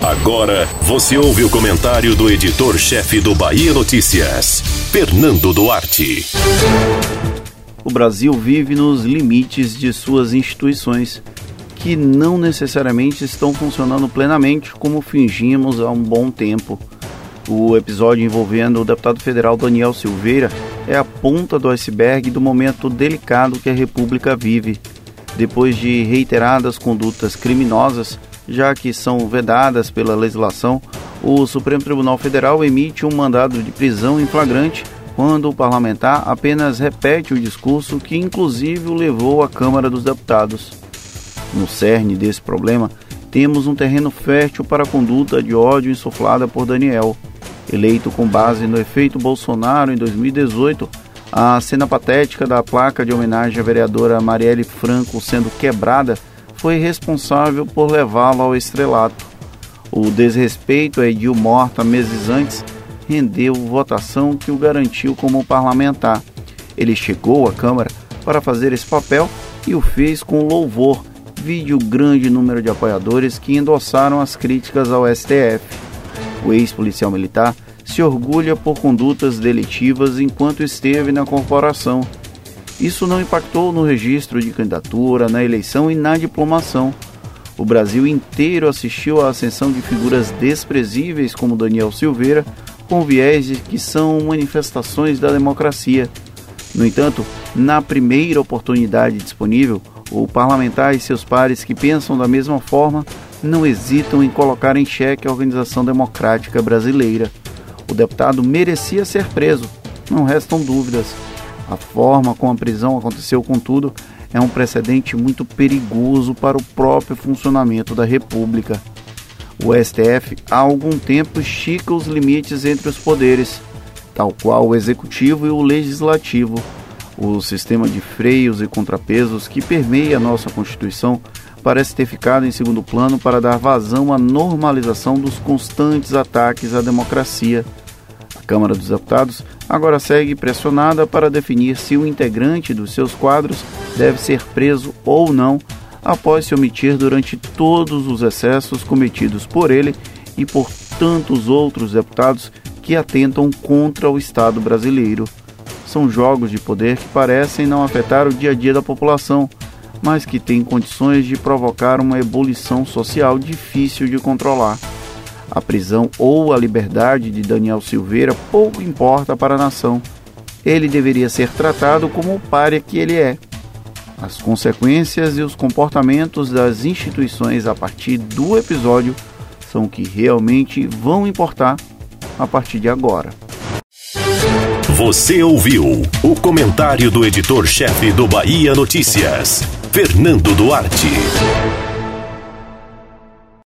Agora você ouve o comentário do editor-chefe do Bahia Notícias, Fernando Duarte. O Brasil vive nos limites de suas instituições, que não necessariamente estão funcionando plenamente como fingimos há um bom tempo. O episódio envolvendo o deputado federal Daniel Silveira é a ponta do iceberg do momento delicado que a República vive. Depois de reiteradas condutas criminosas, já que são vedadas pela legislação, o Supremo Tribunal Federal emite um mandado de prisão em flagrante quando o parlamentar apenas repete o discurso que, inclusive, o levou à Câmara dos Deputados. No cerne desse problema, temos um terreno fértil para a conduta de ódio insuflada por Daniel. Eleito com base no efeito Bolsonaro em 2018, a cena patética da placa de homenagem à vereadora Marielle Franco sendo quebrada foi responsável por levá-lo ao estrelato. O desrespeito a Edil Morta meses antes rendeu votação que o garantiu como parlamentar. Ele chegou à Câmara para fazer esse papel e o fez com louvor, vide o grande número de apoiadores que endossaram as críticas ao STF. O ex-policial militar se orgulha por condutas delitivas enquanto esteve na corporação isso não impactou no registro de candidatura, na eleição e na diplomação. O Brasil inteiro assistiu à ascensão de figuras desprezíveis como Daniel Silveira, com viés de que são manifestações da democracia. No entanto, na primeira oportunidade disponível, o parlamentar e seus pares que pensam da mesma forma não hesitam em colocar em xeque a organização democrática brasileira. O deputado merecia ser preso, não restam dúvidas. A forma como a prisão aconteceu, contudo, é um precedente muito perigoso para o próprio funcionamento da República. O STF há algum tempo estica os limites entre os poderes, tal qual o executivo e o legislativo. O sistema de freios e contrapesos que permeia a nossa Constituição parece ter ficado em segundo plano para dar vazão à normalização dos constantes ataques à democracia. Câmara dos Deputados agora segue pressionada para definir se o integrante dos seus quadros deve ser preso ou não após se omitir durante todos os excessos cometidos por ele e por tantos outros deputados que atentam contra o Estado brasileiro. São jogos de poder que parecem não afetar o dia a dia da população, mas que têm condições de provocar uma ebulição social difícil de controlar. A prisão ou a liberdade de Daniel Silveira pouco importa para a nação. Ele deveria ser tratado como o párea que ele é. As consequências e os comportamentos das instituições a partir do episódio são que realmente vão importar a partir de agora. Você ouviu o comentário do editor-chefe do Bahia Notícias, Fernando Duarte.